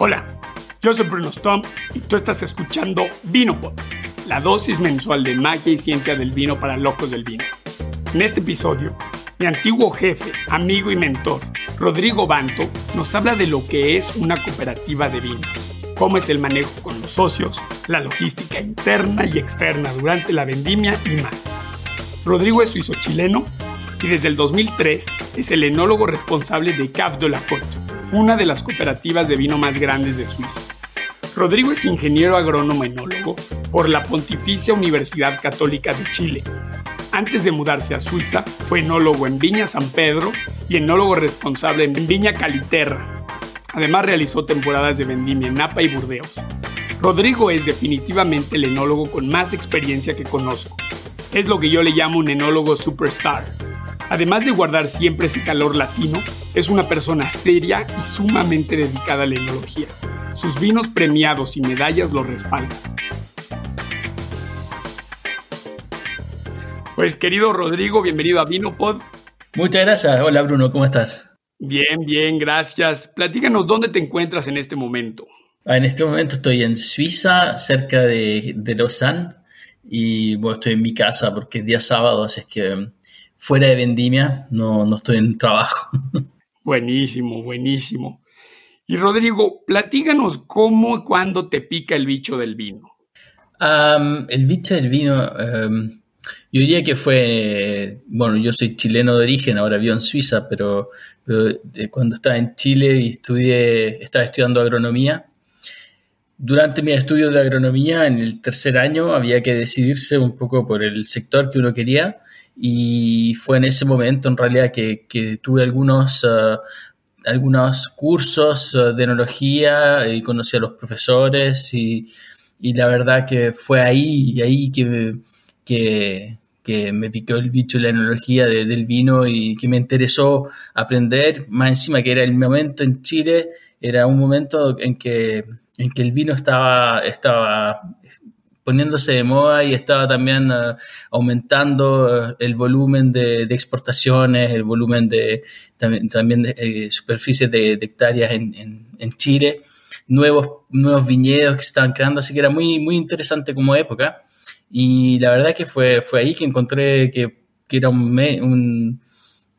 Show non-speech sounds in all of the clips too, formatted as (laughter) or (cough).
Hola, yo soy Bruno Stump y tú estás escuchando VinoPod, la dosis mensual de magia y ciencia del vino para locos del vino. En este episodio, mi antiguo jefe, amigo y mentor, Rodrigo Banto, nos habla de lo que es una cooperativa de vino, cómo es el manejo con los socios, la logística interna y externa durante la vendimia y más. Rodrigo es suizo-chileno y desde el 2003 es el enólogo responsable de Cap de la Côte, una de las cooperativas de vino más grandes de Suiza. Rodrigo es ingeniero agrónomo enólogo por la Pontificia Universidad Católica de Chile. Antes de mudarse a Suiza, fue enólogo en Viña San Pedro y enólogo responsable en Viña Caliterra. Además realizó temporadas de vendimia en Napa y Burdeos. Rodrigo es definitivamente el enólogo con más experiencia que conozco. Es lo que yo le llamo un enólogo superstar Además de guardar siempre ese calor latino, es una persona seria y sumamente dedicada a la enología. Sus vinos premiados y medallas lo respaldan. Pues querido Rodrigo, bienvenido a VinoPod. Muchas gracias. Hola Bruno, ¿cómo estás? Bien, bien, gracias. Platícanos dónde te encuentras en este momento. Ah, en este momento estoy en Suiza, cerca de, de Lausanne, y bueno, estoy en mi casa porque es día sábado, así es que fuera de vendimia, no, no estoy en trabajo. (laughs) Buenísimo, buenísimo. Y Rodrigo, platíganos cómo y cuándo te pica el bicho del vino. el bicho del vino, em, yo diría que fue, bueno, yo soy chileno de origen, ahora vivo en Suiza, pero, cuando estaba en Chile y estudié, estaba estudiando agronomía, durante mi estudio de agronomía, en el tercer año, había que decidirse un poco por el sector que uno quería y fue en ese momento en realidad que, tuve algunos, eh, algunos cursos eh, de enología y conocí a los profesores y, la verdad que fue ahí, ahí que, que, que, me picó el bicho la enología del vino y que me interesó aprender, más encima que era el momento en Chile, era un momento en que, en que el vino estaba, estaba poniéndose de moda y estaba también eh, aumentando eh, el volumen de, exportaciones, el volumen de también, de eh, superficies de, hectáreas en, en, Chile, nuevos, nuevos viñedos que estaban creando, así que era muy, muy interesante como época. Y la verdad que fue, fue ahí que encontré que, que era un, un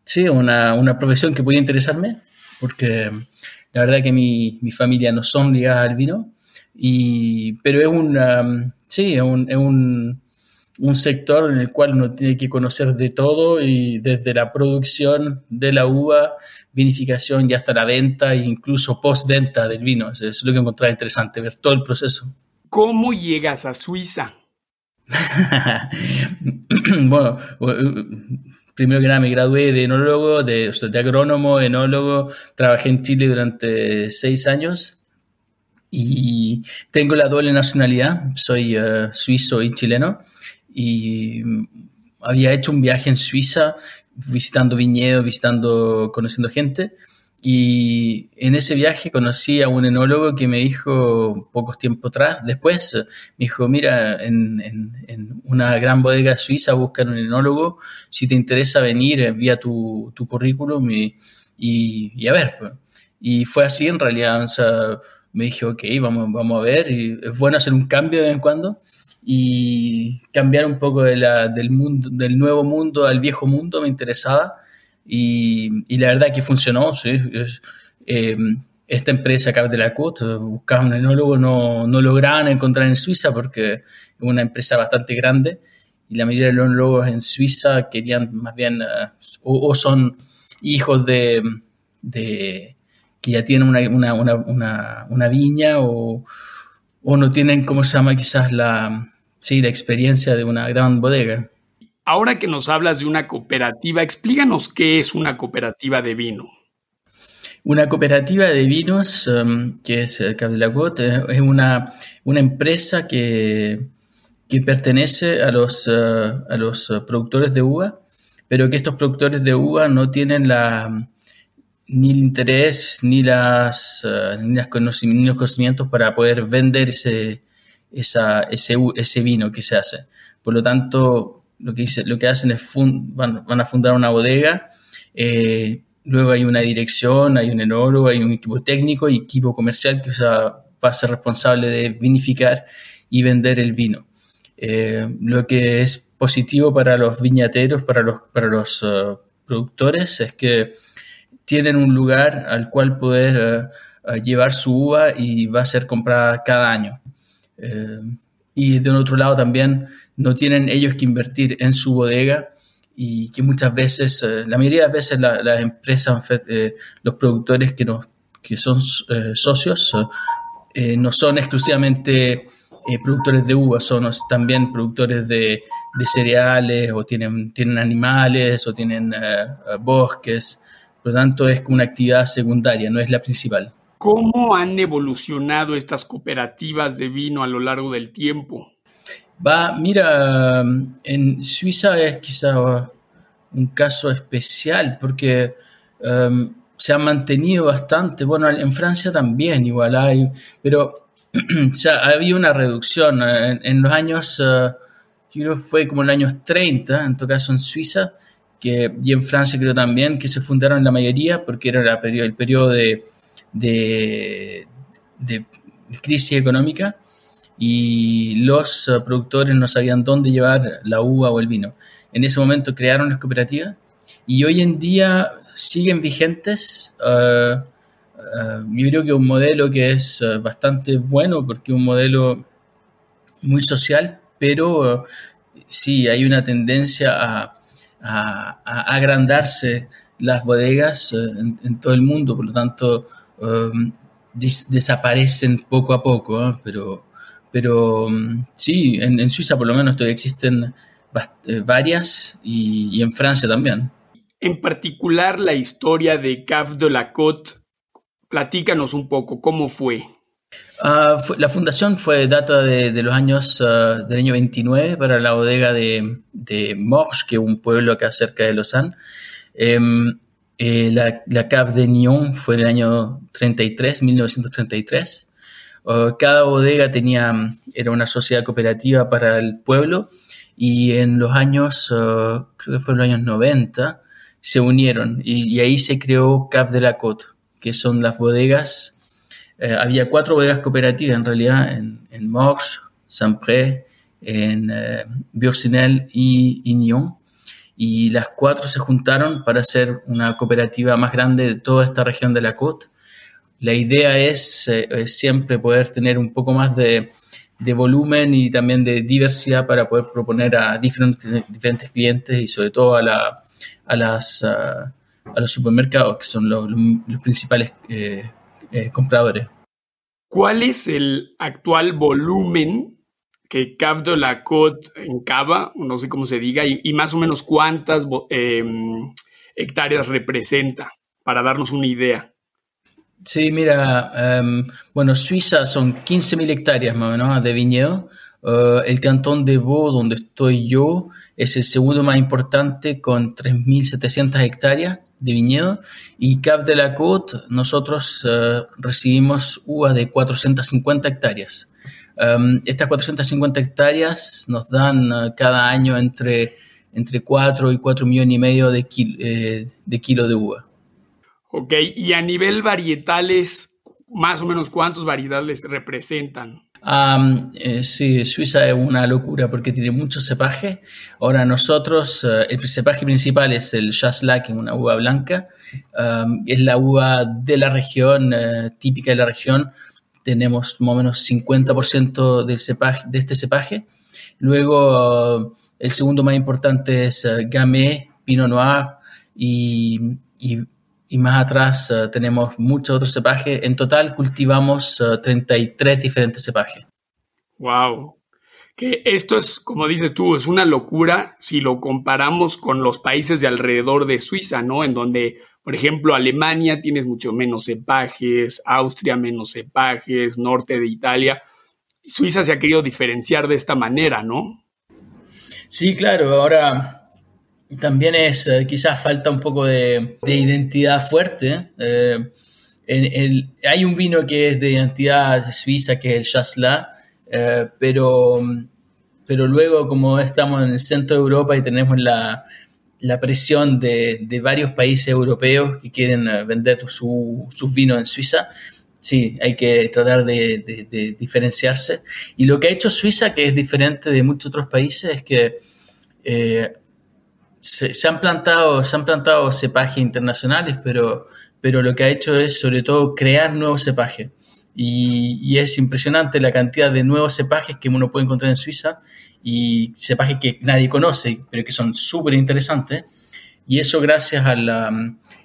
sí, una, una, profesión que podía interesarme, porque la verdad que mi, mi familia no son ligadas al vino, y, pero es una Sí, es un, sector en el cual uno tiene que conocer de todo y desde la producción de la uva, vinificación y hasta la venta e incluso post-venta del vino. Eso es lo que encontraba interesante, ver todo el proceso. ¿Cómo llegas a Suiza? (laughs) bueno, primero que nada me gradué de enólogo, de, de agrónomo, enólogo, trabajé en Chile durante seis años y tengo la doble nacionalidad, soy eh, suizo y chileno y había hecho un viaje en Suiza visitando viñedos, visitando, conociendo gente y en ese viaje conocí a un enólogo que me dijo pocos tiempo atrás, después me dijo, mira, en, en, una gran bodega suiza buscan un enólogo, si te interesa venir, envía tu, tu currículum y, y, a ver. Pues". Y fue así en realidad, me dije, ok, vamos, vamos a ver, es bueno hacer un cambio de vez en cuando y cambiar un poco del, mundo, del nuevo mundo al viejo mundo me interesaba y, la verdad que funcionó. Eh, esta empresa, Cap de la Côte, buscaba un enólogo, no, no lograban encontrar en Suiza porque es una empresa bastante grande y la mayoría de los enólogos en Suiza querían más bien, uh, o, son hijos de que ya tienen una, una, una, una viña o, o, no tienen, ¿cómo se llama? Quizás la, sí, la experiencia de una gran bodega. Ahora que nos hablas de una cooperativa, explícanos qué es una cooperativa de vino. Una cooperativa de vinos, um, que es el Cap de la Côte, es una, una empresa que, que pertenece a los, uh, a los productores de uva, pero que estos productores de uva no tienen la, ni el interés ni, las, eh, ni, los conocimientos para poder vender ese, ese, ese, vino que se hace. Por lo tanto, lo que, dice, lo que hacen es van, van, a fundar una bodega, eh, luego hay una dirección, hay un enólogo, hay un equipo técnico y equipo comercial que va a ser responsable de vinificar y vender el vino. Eh, lo que es positivo para los viñateros, para los, para los productores, es que tienen un lugar al cual poder uh, uh, llevar su uva y va a ser comprada cada año. Eh, y de otro lado también no tienen ellos que invertir en su bodega y que muchas veces, eh, la mayoría de las veces las empresas, los productores que, nos, que son socios, no son exclusivamente eh, productores de uvas, son también productores de, cereales o tienen, tienen animales o tienen eh, bosques. Por lo tanto, es como una actividad secundaria, no es la principal. ¿Cómo han evolucionado estas cooperativas de vino a lo largo del tiempo? Va, mira, en Suiza es quizá un caso especial porque um, se ha mantenido bastante. Bueno, en Francia también igual hay, pero (clears throat) sea, había una reducción en, los años, uh, yo creo que fue como en los años 30, en todo caso en Suiza, que, y en Francia creo también, que se fundaron la mayoría porque era el periodo de, de, crisis económica y los uh, productores no sabían dónde llevar la uva o el vino. En ese momento crearon las cooperativas y hoy en día siguen vigentes. Uh, eh, yo creo que un modelo que es eh, bastante bueno porque es un modelo muy social, pero sí hay una tendencia a, agrandarse las bodegas eh, en, todo el mundo, por lo tanto desaparecen poco a poco, pero, pero mm, sí, en, Suiza por lo menos todavía existen varias y, y, en Francia también. En particular la historia de Cave de la Côte Platícanos un poco, ¿cómo fue? Ah, la fundación fue data de, los años uh, del año 29 para la bodega de, de Morges, que es un pueblo acá cerca de Lausanne. Em, eh, la, la Cave de Nyon fue en el año 33, 1933. Uh, cada bodega tenía, era una sociedad cooperativa para el pueblo y en los años, uh, creo que fue en los años 90, se unieron y, y ahí se creó Cave de la Côte que son las bodegas. Eh, había cuatro bodegas cooperativas en realidad en, en Morges, Saint-Pré, en eh, y Ignon. Y las cuatro se juntaron para hacer una cooperativa más grande de toda esta región de la Côte. La idea es, eh, siempre poder tener un poco más de, de, volumen y también de diversidad para poder proponer a diferentes, diferentes clientes y sobre todo a, la, a las... Ah, a los supermercados, que son los, principales eh, eh, compradores. ¿Cuál es el actual volumen que Cave de la Côte encaba, no sé cómo se diga, y, más o menos cuántas em, hectáreas representa, para darnos una idea? Sí, mira, em, bueno, Suiza son 15.000 hectáreas más o menos de viñedo. Uh, el cantón de Vaud, donde estoy yo, es el segundo más importante con 3.700 hectáreas de viñedo y Cap de la Côte nosotros uh, recibimos uvas de 450 hectáreas. Um, estas 450 hectáreas nos dan uh, cada año entre, entre 4 y 4 millones y medio de, eh, de kilo de uva. Ok, y a nivel varietales, más o menos cuántos varietales representan? Eh, sí, Suiza es una locura porque tiene mucho cepaje. Ahora nosotros, eh, el cepaje principal es el Jasla, que es una uva blanca. es la uva de la región, eh, típica de la región. Tenemos más o menos 50% del cepaje, de este cepaje. Luego, el segundo más importante es Gamay, Pinot Noir y, y y más atrás eh, tenemos muchos otros cepajes. En total cultivamos 33 eh, diferentes cepajes. ¡Wow! Que esto es, como dices tú, es una locura si lo comparamos con los países de alrededor de Suiza, ¿no? En donde, por ejemplo, Alemania tienes mucho menos cepajes, Austria menos cepajes, norte de Italia. Suiza se ha querido diferenciar de esta manera, ¿no? Sí, claro. Ahora, también es, eh, quizás falta un poco de, identidad fuerte. Eh, hay un vino que es de identidad suiza, que es el Chasselas, eh, pero, pero luego como estamos en el centro de Europa y tenemos la, presión de, varios países europeos que quieren vender su, sus vinos en Suiza, sí, hay que tratar de, diferenciarse. Y lo que ha hecho Suiza, que es diferente de muchos otros países, es que eh, se, han plantado, se han plantado cepajes internacionales, pero, pero lo que ha hecho es sobre todo crear nuevos cepajes. Y, es impresionante la cantidad de nuevos cepajes que uno puede encontrar en Suiza y cepajes que nadie conoce, pero que son súper interesantes. Y eso gracias a la,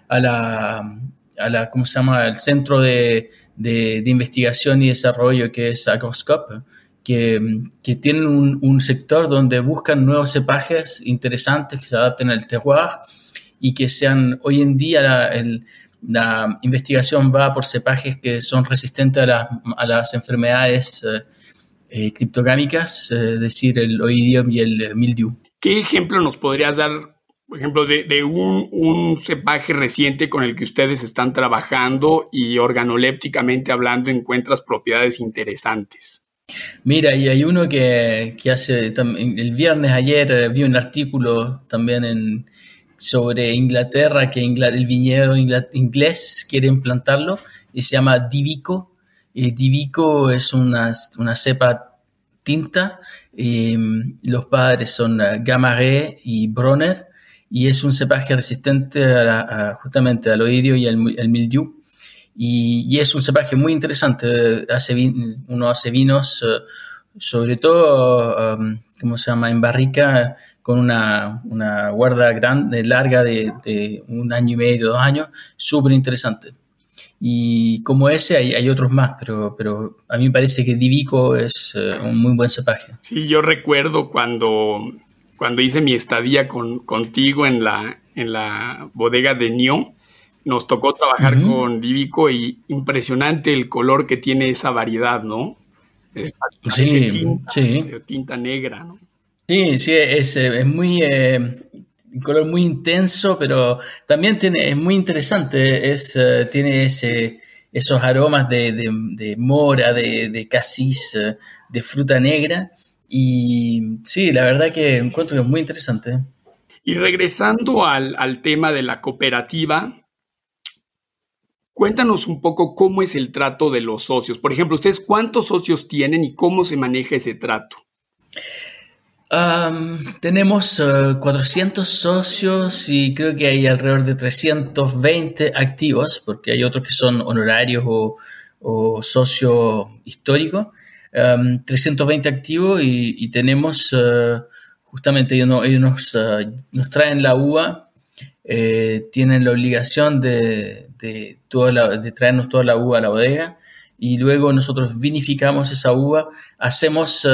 a ¿cómo se llama?, el Centro de, de, de Investigación y Desarrollo que es Agroscope, que, que tienen un, un, sector donde buscan nuevos cepajes interesantes que se adapten al terroir y que sean hoy en día la, el, la investigación va por cepajes que son resistentes a, la, a las enfermedades eh, eh, criptogámicas, eh, es decir, el oidium y el mildew. ¿Qué ejemplo nos podrías dar, por ejemplo, de, de un, un, cepaje reciente con el que ustedes están trabajando y organolépticamente hablando encuentras propiedades interesantes? Mira, y hay uno que, hace, el viernes ayer vi un artículo también sobre Inglaterra, que el viñedo inglés quiere implantarlo, y se llama Divico. Y Divico es una, una cepa tinta, y los padres son Gamaré y Bronner, y es un cepaje resistente justamente al oidio y al, mildiu. Y, y, es un cepaje muy interesante, hace vin, uno hace vinos, uh, sobre todo, um, ¿cómo se llama?, en barrica, con una, una guarda grande, larga de, de, un año y medio, dos años, súper interesante. Y como ese hay, hay, otros más, pero, pero a mí me parece que Divico es uh, un muy buen cepaje. Sí, yo recuerdo cuando, cuando hice mi estadía con, contigo en la, en la bodega de Nyon, nos tocó trabajar uh -huh. con Divico y impresionante el color que tiene esa variedad, ¿no? Es, sí, tinta, sí. tinta negra, ¿no? Sí, sí, es, es muy, eh, un color muy intenso, pero también tiene, es muy interesante, es, uh, tiene ese, esos aromas de, de, de mora, de, de casis, de fruta negra, y sí, la verdad que encuentro que es muy interesante. Y regresando al, al tema de la cooperativa, Cuéntanos un poco cómo es el trato de los socios. Por ejemplo, ¿ustedes cuántos socios tienen y cómo se maneja ese trato? Tenemos uh, 400 socios y creo que hay alrededor de 320 activos, porque hay otros que son honorarios o, o socio histórico. Um, 320 activos y, tenemos, uh, justamente ellos, ellos nos, traen la uva, eh, tienen la obligación de, de, toda la, de traernos toda la uva a la bodega y luego nosotros vinificamos esa uva, hacemos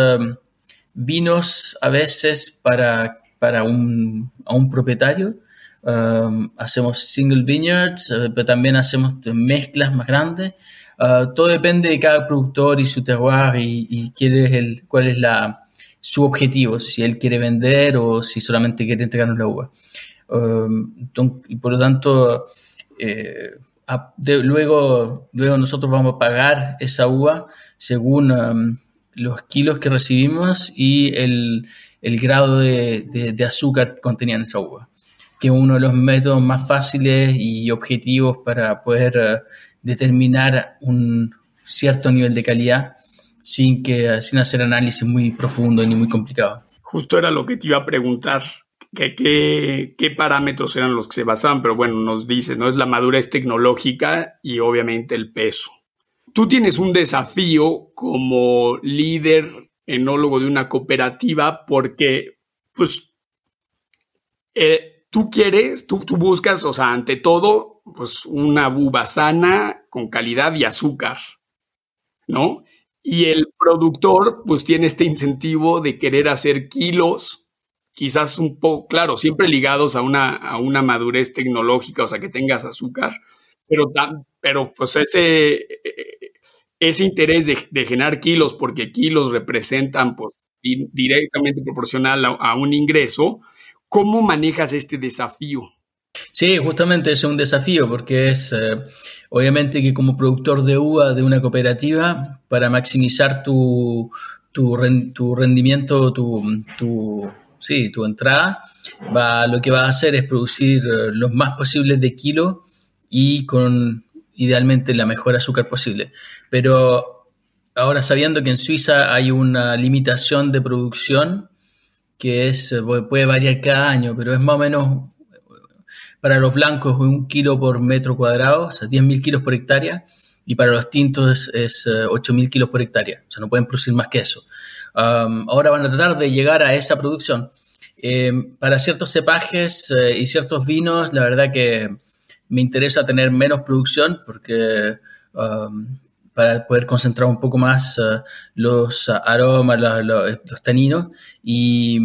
vinos a veces para, para un, a un propietario. Um, hacemos single vineyards, uh, pero también hacemos mezclas más grandes. Uh, todo depende de cada productor y su terroir y, y quién es el, cuál es la, su objetivo, si él quiere vender o si solamente quiere entregarnos la uva. Um, y por lo tanto, eh, a, de, luego, luego nosotros vamos a pagar esa uva según um, los kilos que recibimos y el, el grado de, de, de, azúcar que contenía en esa uva, que es uno de los métodos más fáciles y objetivos para poder uh, determinar un cierto nivel de calidad sin, que, sin hacer análisis muy profundo ni muy complicado. Justo era lo que te iba a preguntar. ¿Qué, parámetros eran los que se basaban? Pero bueno, nos dice, ¿no? Es la madurez tecnológica y obviamente el peso. Tú tienes un desafío como líder enólogo de una cooperativa porque, pues, eh, tú quieres, tú, tú, buscas, o sea, ante todo, pues una buba sana, con calidad y azúcar, ¿no? Y el productor, pues, tiene este incentivo de querer hacer kilos, quizás un poco, claro, siempre ligados a una, a una madurez tecnológica, o sea, que tengas azúcar, pero, pero pues ese, ese interés de, generar kilos, porque kilos representan pues, directamente proporcional a, un ingreso, ¿cómo manejas este desafío? Sí, justamente es un desafío, porque es eh, obviamente que como productor de uva de una cooperativa, para maximizar tu, tu, tu rendimiento, tu sí, tu entrada, va, lo que va a hacer es producir eh, los más posibles de kilo y con idealmente la mejor azúcar posible. Pero ahora sabiendo que en Suiza hay una limitación de producción que es, eh, puede variar cada año, pero es más o menos para los blancos un kilo por metro cuadrado, o sea, 10.000 kilos por hectárea, y para los tintos es, 8.000 kilos por hectárea, o sea, no pueden producir más que eso. Ahora van a tratar de llegar a esa producción. Eh, para ciertos cepajes eh, y ciertos vinos, la verdad que me interesa tener menos producción porque para poder concentrar un poco más uh, los aromas, los, taninos. Y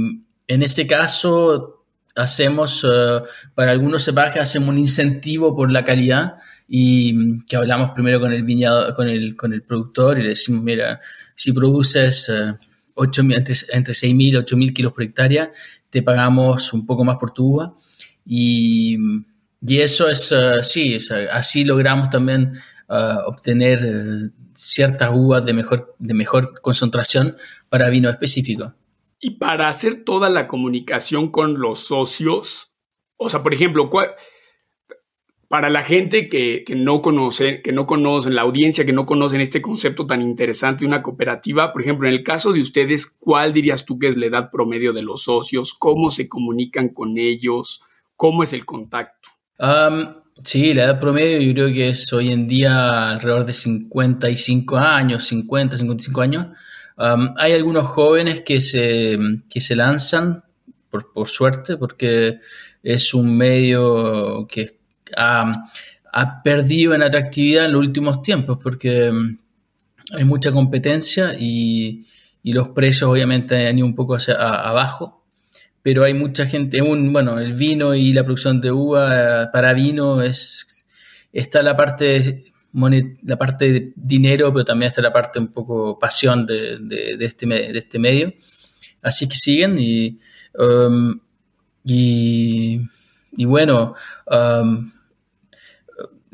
en este caso hacemos, uh, para algunos cepajes, hacemos un incentivo por la calidad y que hablamos primero con el viñado, con el, con el productor y le decimos, mira, si produces uh, 8, entre, entre 6.000 y 8.000 kilos por hectárea, te pagamos un poco más por tu uva. Y y eso es, uh, sí, así logramos también uh, obtener uh, ciertas uvas de mejor, de mejor concentración para vino específico. Y para hacer toda la comunicación con los socios, o sea, por ejemplo, para la gente que, que, no conoce, que no conocen, la audiencia que no conocen este concepto tan interesante de una cooperativa, por ejemplo, en el caso de ustedes, ¿cuál dirías tú que es la edad promedio de los socios? ¿Cómo se comunican con ellos? ¿Cómo es el contacto? sí, la edad promedio yo creo que es hoy en día alrededor de 55 años, 50, 55 años. hay algunos jóvenes que se, que se lanzan, por, por, suerte, porque es un medio que ha, ha, perdido en atractividad en los últimos tiempos, porque hay mucha competencia y, y los precios obviamente han ido un poco hacia abajo pero hay mucha gente, un, bueno, el vino y la producción de uva eh, para vino es, está la parte, la parte de dinero, pero también está la parte un poco pasión de, de, este, de este medio. Así que siguen y, um, y, y, bueno, um,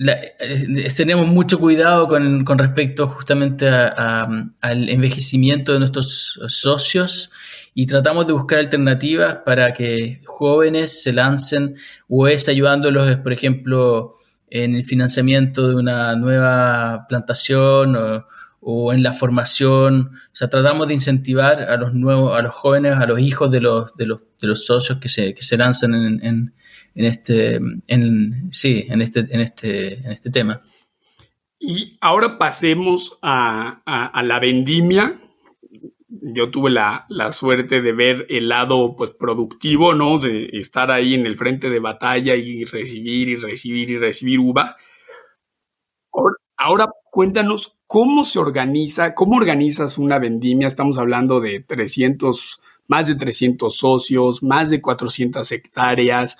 eh, tenemos mucho cuidado con, respecto justamente al envejecimiento de nuestros socios y tratamos de buscar alternativas para que jóvenes se lancen o es ayudándolos, por ejemplo, en el financiamiento de una nueva plantación o, en la formación. O sea, tratamos de incentivar a los nuevos, a los jóvenes, a los hijos de los, de los, de los socios que se, que se lanzan en, en, en este, en, sí, en este, en este, en este tema. Y ahora pasemos a, a, a la vendimia, yo tuve la, suerte de ver el lado pues, productivo, ¿no? De estar ahí en el frente de batalla y recibir y recibir y recibir uva. Ahora, cuéntanos cómo se organiza, cómo organizas una vendimia. Estamos hablando de 300, más de 300 socios, más de 400 hectáreas.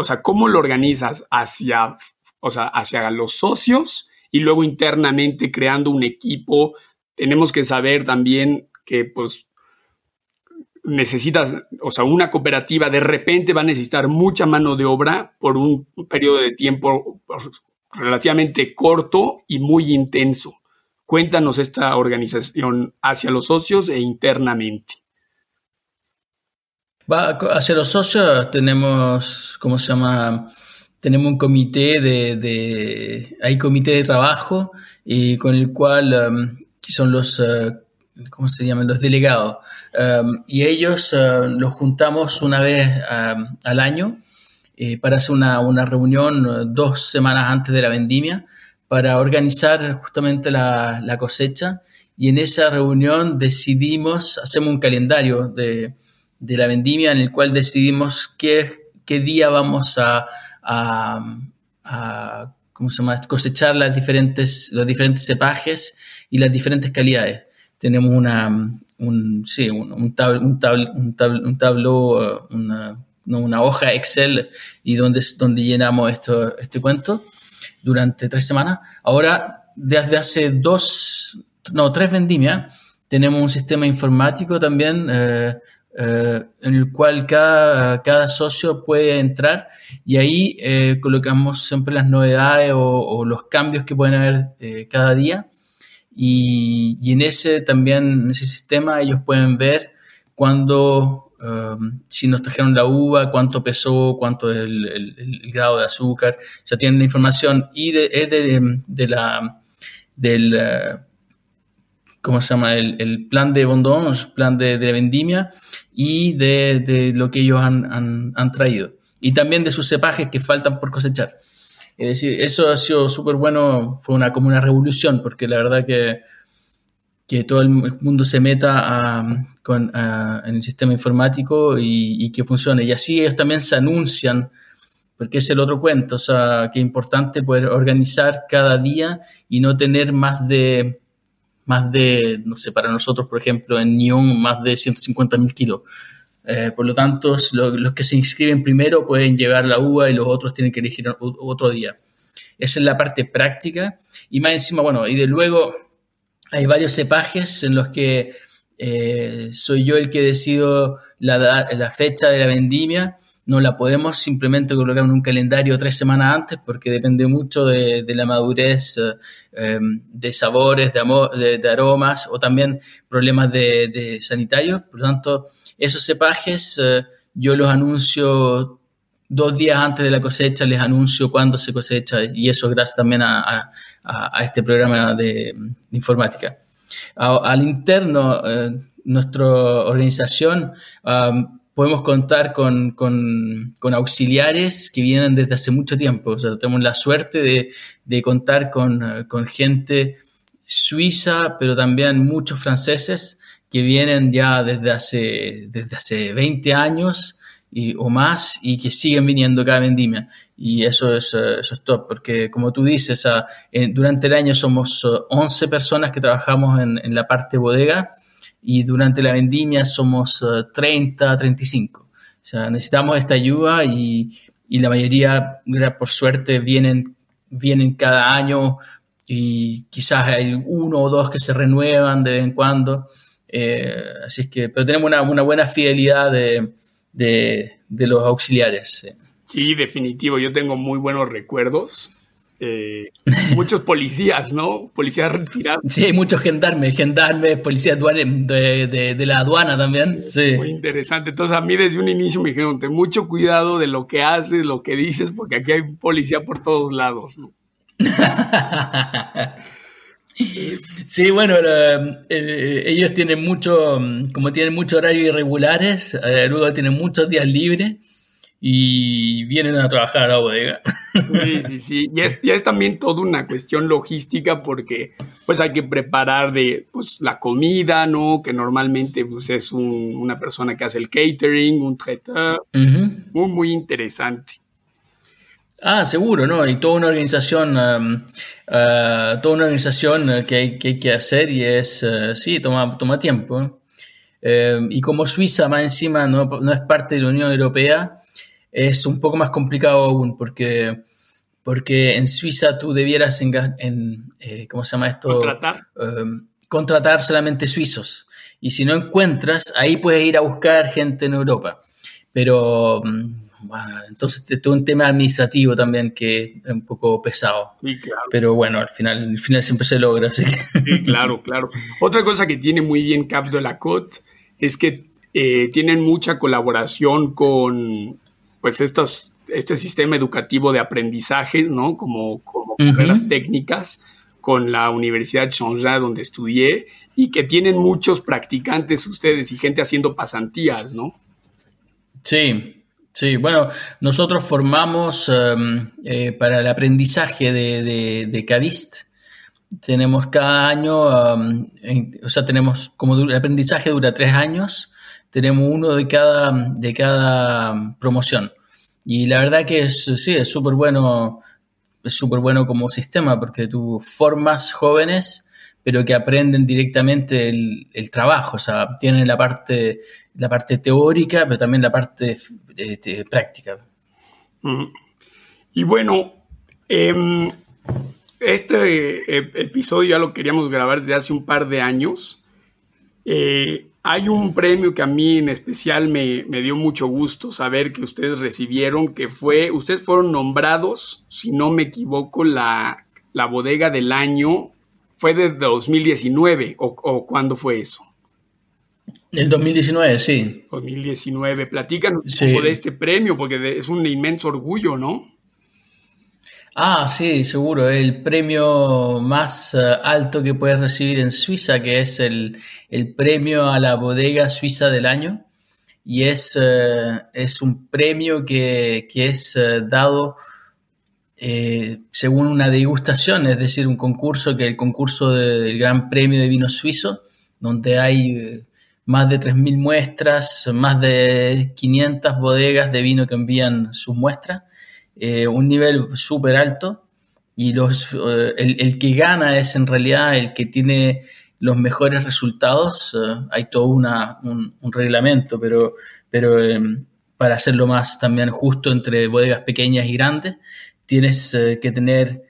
O sea, ¿cómo lo organizas hacia, o sea, hacia los socios y luego internamente creando un equipo? Tenemos que saber también que pues necesitas, o sea, una cooperativa de repente va a necesitar mucha mano de obra por un periodo de tiempo relativamente corto y muy intenso. Cuéntanos esta organización hacia los socios e internamente. Va, hacia los socios tenemos, ¿cómo se llama? Tenemos un comité de, hay comité de trabajo y con el cual um, son los uh, ¿cómo se llaman? Los delegados. Um, y ellos uh, los juntamos una vez al año eh, para hacer una, una, reunión uh, dos semanas antes de la vendimia para organizar justamente la, la, cosecha. Y en esa reunión decidimos, hacemos un calendario de, de la vendimia en el cual decidimos qué, qué día vamos a, a, ¿cómo se llama? cosechar las diferentes, los diferentes cepajes y las diferentes calidades tenemos una, un, sí, un, un, un, un, tabló, una, una, hoja Excel y donde, donde llenamos esto, este cuento durante tres semanas. Ahora, desde hace dos, no, tres vendimias, tenemos un sistema informático también eh, eh, en el cual cada, cada, socio puede entrar y ahí eh, colocamos siempre las novedades o, o, los cambios que pueden haber cada día y, en ese también, en ese sistema, ellos pueden ver cuando um, si nos trajeron la uva, cuánto pesó, cuánto es el, grado de azúcar. Ya tienen la información y de, es de, la, del, uh, ¿cómo se llama? El, plan de Bondons, plan de, vendimia y de, lo que ellos han, han, traído. Y también de sus cepajes que faltan por cosechar. Es decir, eso ha sido súper bueno, fue una, como una revolución, porque la verdad que que todo el mundo se meta con, en el sistema informático y, que funcione. Y así ellos también se anuncian, porque es el otro cuento, o sea, que es importante poder organizar cada día y no tener más de, más de, no sé, para nosotros, por ejemplo, en Nyon, más de 150 mil kilos. Eh, por lo tanto, los que se inscriben primero pueden llevar la uva y los otros tienen que elegir otro día. Esa es la parte práctica. Y más encima, bueno, y de luego hay varios cepajes en los que eh, soy yo el que decido la, la, fecha de la vendimia. No la podemos simplemente colocar en un calendario tres semanas antes porque depende mucho de, la madurez eh, em, de sabores, de, de, aromas o también problemas de, sanitarios. Por lo tanto, esos cepajes eh, yo los anuncio dos días antes de la cosecha les anuncio cuándo se cosecha y eso gracias también a, este programa de, informática. al interno, eh, nuestra organización, podemos contar con, auxiliares que vienen desde hace mucho tiempo. O sea, tenemos la suerte de, contar con, con, gente suiza, pero también muchos franceses que vienen ya desde hace, desde hace 20 años o más y que siguen viniendo cada vendimia. Y eso es, eso es top, porque como tú dices, durante el año somos 11 eh, personas que trabajamos en, en, la parte bodega y durante la vendimia somos 30, eh, 35. O sea, necesitamos esta ayuda y, y la mayoría, por suerte, vienen, vienen cada año y quizás hay uno o dos que se renuevan de vez en cuando. así es que, pero tenemos una, una buena fidelidad de, de, los auxiliares. Sí. definitivo. Yo tengo muy buenos recuerdos. Eh, muchos policías, ¿no? Policías retirados. Sí, muchos gendarmes, gendarmes, policías de, de, la aduana también. Sí, Muy interesante. Entonces a mí desde un inicio me dijeron, ten mucho cuidado de lo que haces, lo que dices, porque aquí hay policía por todos lados, ¿no? (laughs) Sí, bueno, eh, ellos tienen mucho, como tienen muchos horarios irregulares, eh, luego tienen muchos días libres y vienen a trabajar a la bodega. Sí, sí, sí. Y es, es también toda una cuestión logística porque pues hay que preparar de pues, la comida, ¿no? Que normalmente pues, es una persona que hace el catering, un traiteur. Muy, muy interesante. Ah, seguro, ¿no? Y toda una organización, um, uh, toda una organización uh, que hay, que hacer y es, uh, sí, toma, toma tiempo. Um, y como Suiza más encima no, no, es parte de la Unión Europea, es un poco más complicado aún porque, porque en Suiza tú debieras, en, en eh, ¿cómo se llama esto? Contratar. Um, contratar solamente suizos. Y si no encuentras, ahí puedes ir a buscar gente en Europa. Pero entonces es todo un tema administrativo también que es un poco pesado. Pero bueno, al final, al final siempre se logra. Sí, claro, claro. Otra cosa que tiene muy bien Cap de la Côte es que eh, tienen mucha colaboración con pues estos, este sistema educativo de aprendizaje, ¿no? Como, como las técnicas con la Universidad de Changja donde estudié y que tienen muchos practicantes ustedes y gente haciendo pasantías, ¿no? Sí, Sí, bueno, nosotros formamos em, eh, para el aprendizaje de, de, de Cavist. Tenemos cada año, em, o sea, tenemos como el aprendizaje dura tres años, tenemos uno de cada, de cada promoción. Y la verdad que es, sí, es súper bueno, es súper bueno como sistema porque tú formas jóvenes pero que aprenden directamente el, el, trabajo, o sea, tienen la parte, la parte teórica, pero también la parte este, práctica. Y bueno, em, este eh, episodio ya lo queríamos grabar desde hace un par de años. Eh, hay un premio que a mí en especial me, me, dio mucho gusto saber que ustedes recibieron, que fue, ustedes fueron nombrados, si no me equivoco, la, la bodega del año fue de 2019 o, o cuándo fue eso? El 2019, sí. 2019. Platícanos un poco de este premio, porque es un inmenso orgullo, ¿no? Ah, sí, seguro. El premio más eh, alto que puedes recibir en Suiza, que es el, premio a la bodega suiza del año. Y es, eh, es un premio que, es eh, dado según una degustación, es decir, un concurso que el concurso del Gran Premio de Vino Suizo, donde hay más de 3.000 muestras, más de 500 bodegas de vino que envían sus muestras eh, un nivel súper alto y los, eh, el, que gana es en realidad el que tiene los mejores resultados. Eh, hay todo una, un, reglamento, pero, pero para hacerlo más también justo entre bodegas pequeñas y grandes, tienes que tener,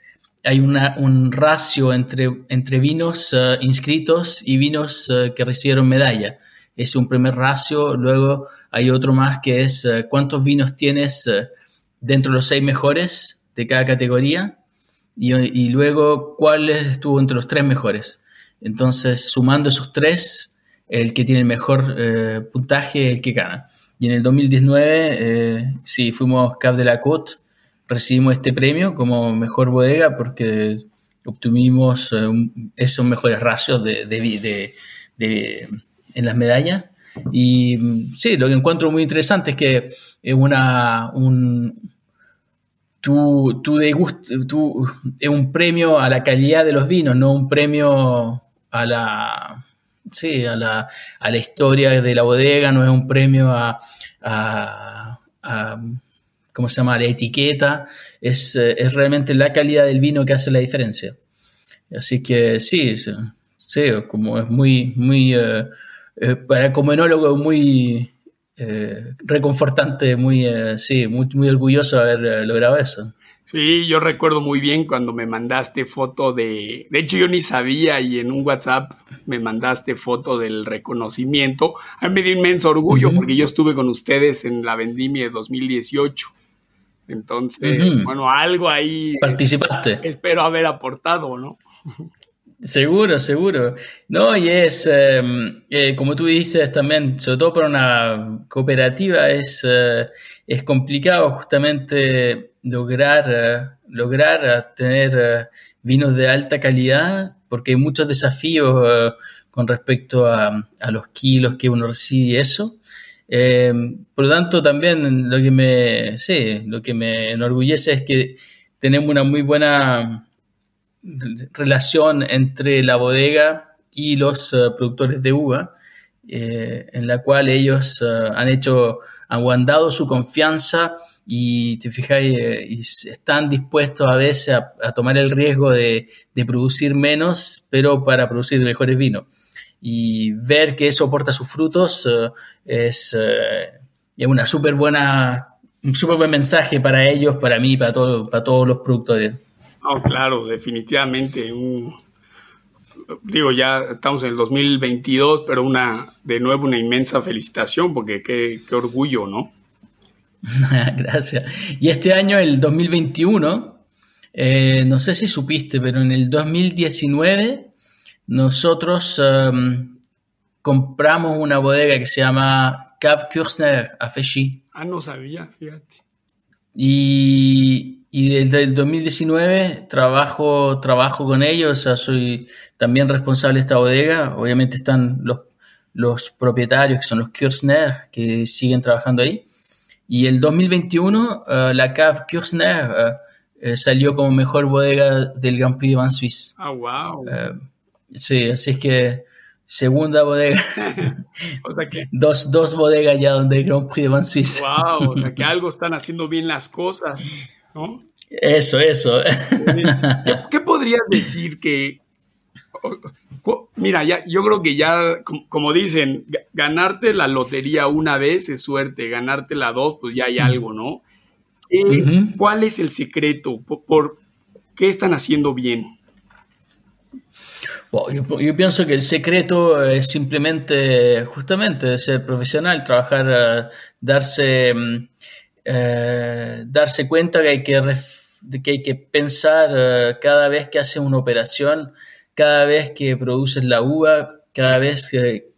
hay una, un ratio entre, entre vinos inscritos y vinos que recibieron medalla. Es un primer ratio, luego hay otro más que es cuántos vinos tienes dentro de los seis mejores de cada categoría y, luego cuál estuvo entre los tres mejores. Entonces, sumando esos tres, el que tiene el mejor eh, puntaje es el que gana. Y en el 2019, eh, sí, fuimos Cap de la Côte, recibimos este premio como mejor bodega porque obtuvimos eh, esos mejores ratios de, en las medallas. Y sí, lo que encuentro muy interesante es que es una, un, tu, tu es un premio a la calidad de los vinos, no un premio a la, sí, a la, a la historia de la bodega, no es un premio a, a, ¿cómo se llama?, la etiqueta, es, es, realmente la calidad del vino que hace la diferencia. Así que sí, sí, como es muy, muy, eh, eh, para como enólogo muy eh, reconfortante, muy, eh, sí, muy, muy orgulloso de haber eh, logrado eso. Sí, yo recuerdo muy bien cuando me mandaste foto de, de hecho yo ni sabía y en un WhatsApp me mandaste foto del reconocimiento. A mí me dio inmenso orgullo porque yo estuve con ustedes en la vendimia de 2018. Entonces, bueno, algo ahí. Participaste. Espero haber aportado, ¿no? Seguro, seguro. No, y es, em, eh, como tú dices también, sobre todo para una cooperativa, es, eh, es complicado justamente lograr, eh, lograr tener vinos de alta calidad, porque hay muchos desafíos con respecto a, a, los kilos que uno recibe y eso. Em, por lo tanto, también lo que me, sí, lo que me enorgullece es que tenemos una muy buena relación entre la bodega y los eh, productores de uva, eh, en la cual ellos eh, han hecho, han guardado su confianza y te fijáis, están dispuestos a veces a, tomar el riesgo de, producir menos, pero para producir mejores vinos. Y ver que eso aporta sus frutos es, es una súper buena, un súper buen mensaje para ellos, para mí, para, todo, para todos los productores. No, claro, definitivamente. digo, ya estamos en el 2022, pero una, de nuevo una inmensa felicitación, porque qué, orgullo, ¿no? (laughs) Gracias. Y este año, el 2021, eh, no sé si supiste, pero en el 2019 nosotros em, compramos una bodega que se llama Cap Kürsner a Féchy. Ah, no sabía, fíjate. Y, y desde el 2019 trabajo, trabajo con ellos, o sea, soy también responsable de esta bodega. Obviamente están los, los propietarios, que son los Kirchner, que siguen trabajando ahí. Y el 2021, eh, la CAV Kirchner eh, eh, salió como mejor bodega del Grand Prix de Van Suisse. Ah, wow. sí, así es que segunda bodega. (laughs) o sea que. (laughs) Dos, dos bodegas ya donde el Grand Prix de Van Suisse. wow, o sea que (laughs) algo están haciendo bien las cosas. Eso, eso. ¿Qué, podrías decir que... Mira, ya, yo creo que ya, como dicen, ganarte la lotería una vez es suerte, ganarte la dos, pues ya hay algo, ¿no? ¿Cuál es el secreto? ¿Por, qué están haciendo bien? yo, pienso que el secreto es simplemente, justamente, ser profesional, trabajar, eh, darse mm, eh, darse cuenta que hay que, que, hay que pensar eh, cada vez que hace una operación, cada vez que produces la uva, cada vez que,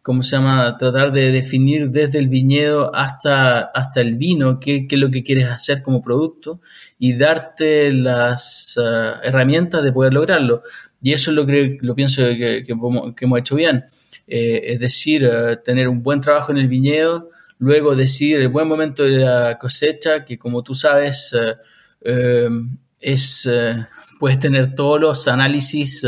¿cómo se llama? Tratar de definir desde el viñedo hasta, hasta el vino qué, es lo que quieres hacer como producto y darte las eh, herramientas de poder lograrlo. Y eso es lo que lo pienso que, hemos hecho bien. Es decir, tener un buen trabajo en el viñedo, luego decidir el buen momento de la cosecha, que como tú sabes, es, puedes tener todos los análisis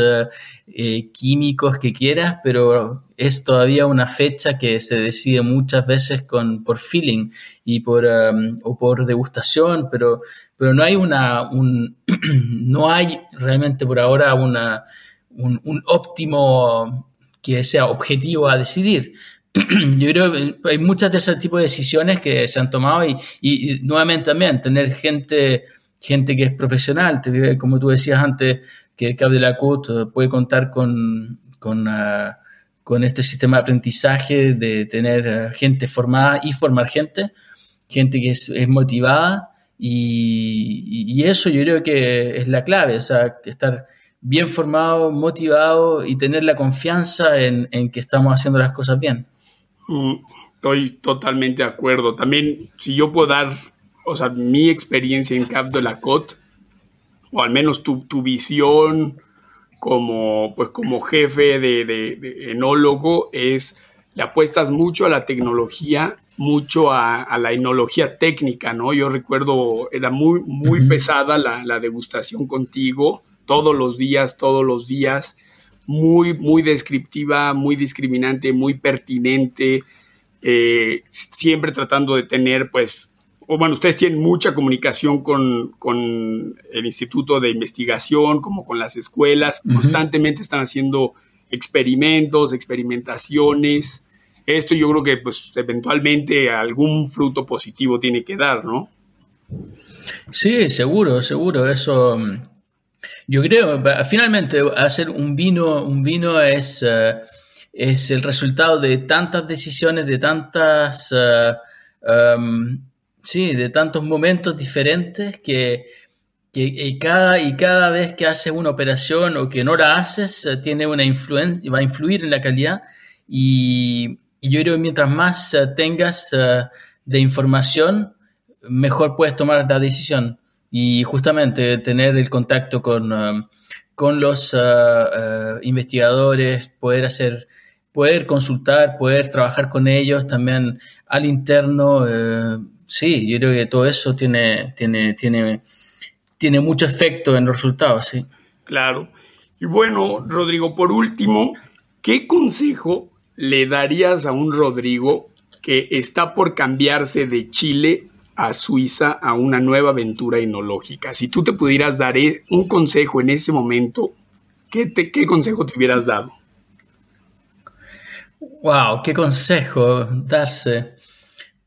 químicos que quieras, pero es todavía una fecha que se decide muchas veces con, por feeling y por, um, o por degustación, pero, pero no hay una, un, (clears throat) no hay realmente por ahora una, un, óptimo que sea objetivo a decidir. (clears throat) Yo creo que hay muchas de ese tipo de decisiones que se han tomado y, y, nuevamente también tener gente, gente que es profesional, como tú decías antes, que Cap de la puede contar con, uh, con este sistema de aprendizaje, de tener eh, gente formada y formar gente, gente que es, motivada y, eso yo creo que es la clave, o sea, estar bien formado, motivado y tener la confianza en, que estamos haciendo las cosas bien. Mm, estoy totalmente de acuerdo. También, si yo puedo dar, o sea, mi experiencia en Cap de la Côte, o al menos tu, tu visión, como, pues como jefe de, enólogo es, le apuestas mucho a la tecnología, mucho a, la enología técnica, ¿no? Yo recuerdo, era muy, muy pesada la, degustación contigo, todos los días, todos los días, muy, muy descriptiva, muy discriminante, muy pertinente, eh, siempre tratando de tener, pues, bueno, ustedes tienen mucha comunicación con, el Instituto de Investigación, como con las escuelas, constantemente están haciendo experimentos, experimentaciones. Esto yo creo que pues eventualmente algún fruto positivo tiene que dar, ¿no? Sí, seguro, seguro. Eso, yo creo, finalmente hacer un vino, un vino es, eh, es el resultado de tantas decisiones, de tantas... Eh, um, Sí, de tantos momentos diferentes que, que cada, y cada vez que haces una operación o que no la haces, eh, tiene una influencia, va a influir en la calidad. Y, yo creo que mientras más tengas eh, de información, mejor puedes tomar la decisión. Y justamente tener el contacto con, con los investigadores, poder hacer, poder consultar, poder trabajar con ellos también al interno sí, yo creo que todo eso tiene, tiene, tiene, tiene mucho efecto en los resultados, sí. Claro. Y bueno, Rodrigo, por último, ¿qué consejo le darías a un Rodrigo que está por cambiarse de Chile a Suiza a una nueva aventura enológica? Si tú te pudieras dar e, un consejo en ese momento, ¿qué, qué consejo te hubieras dado? Wow, qué consejo darse.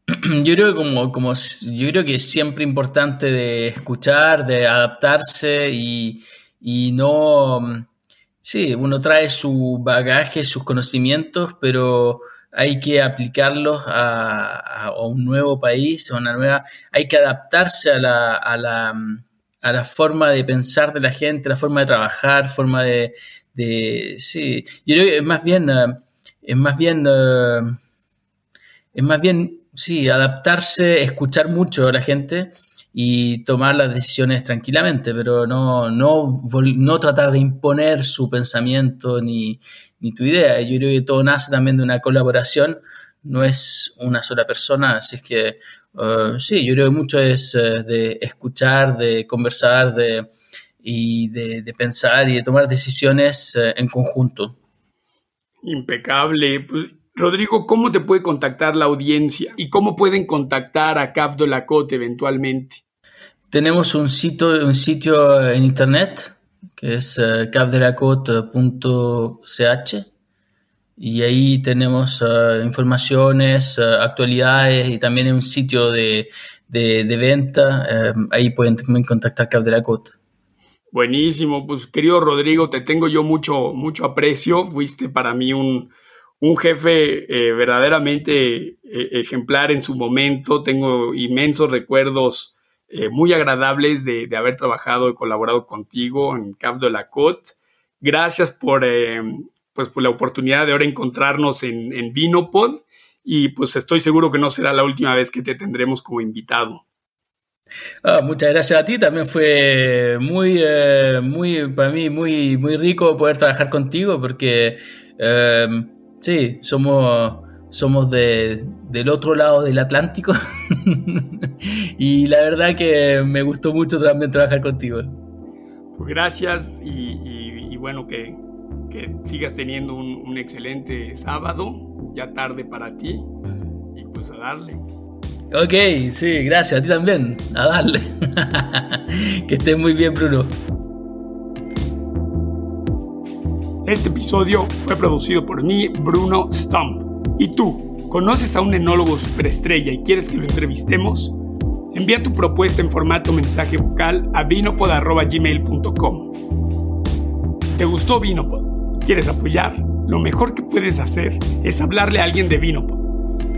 (clears throat) Yo creo que como, como yo creo que es siempre importante de escuchar, de adaptarse y, y no sí, uno trae su bagaje, sus conocimientos, pero hay que aplicarlos a, un nuevo país, una nueva, hay que adaptarse a la, a la, a la forma de pensar de la gente, la forma de trabajar, forma de, de sí, yo creo que es más bien, eh, es más bien, eh, es más bien sí, adaptarse, escuchar mucho a la gente y tomar las decisiones tranquilamente, pero no, no, no tratar de imponer su pensamiento ni, tu idea. Yo creo que todo nace también de una colaboración, no es una sola persona, así es que uh, sí, yo creo que mucho es uh, de escuchar, de conversar de, y de, pensar y de tomar decisiones uh, en conjunto. Impecable. Pues Rodrigo, ¿cómo te puede contactar la audiencia y cómo pueden contactar a CAF de la Cote eventualmente? Tenemos un sitio, un sitio en internet que es uh, y ahí tenemos eh, informaciones, eh, actualidades y también un sitio de, venta. ahí pueden también contactar CAF de la Cote. Buenísimo, pues querido Rodrigo, te tengo yo mucho, mucho aprecio. Fuiste para mí un, un jefe eh, verdaderamente eh, ejemplar en su momento. Tengo inmensos recuerdos eh, muy agradables de, haber trabajado y colaborado contigo en Cap de la Côte. Gracias por pues por la oportunidad de ahora encontrarnos en, en Vinopod y pues estoy seguro que no será la última vez que te tendremos como invitado. Ah, muchas gracias a ti, también fue muy, muy, para mí, muy, muy rico poder trabajar contigo porque sí, somos, somos de, del otro lado del Atlántico (laughs) y la verdad que me gustó mucho también trabajar contigo. Pues gracias y, bueno, que, que, sigas teniendo un, un excelente sábado, ya tarde para ti, y pues a darle. Ok, sí, gracias. A ti también. A darle. (laughs) que estés muy bien, Bruno. Este episodio fue producido por mí, Bruno Stump. ¿Y tú? ¿Conoces a un enólogo superestrella y quieres que lo entrevistemos? Envía tu propuesta en formato mensaje vocal a vinopod.gmail.com. ¿Te gustó Vinopod? ¿Quieres apoyar? Lo mejor que puedes hacer es hablarle a alguien de Vinopod.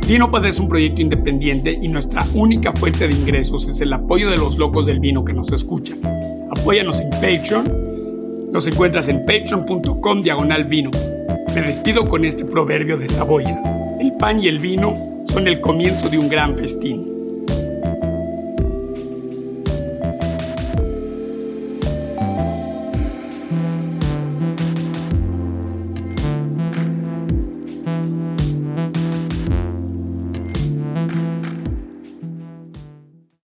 Vinopod es un proyecto independiente y nuestra única fuente de ingresos es el apoyo de los locos del vino que nos escuchan. Apóyanos en Patreon. Nos encuentras en patreon.com diagonal vino. Me despido con este proverbio de Saboya. El pan y el vino son el comienzo de un gran festín.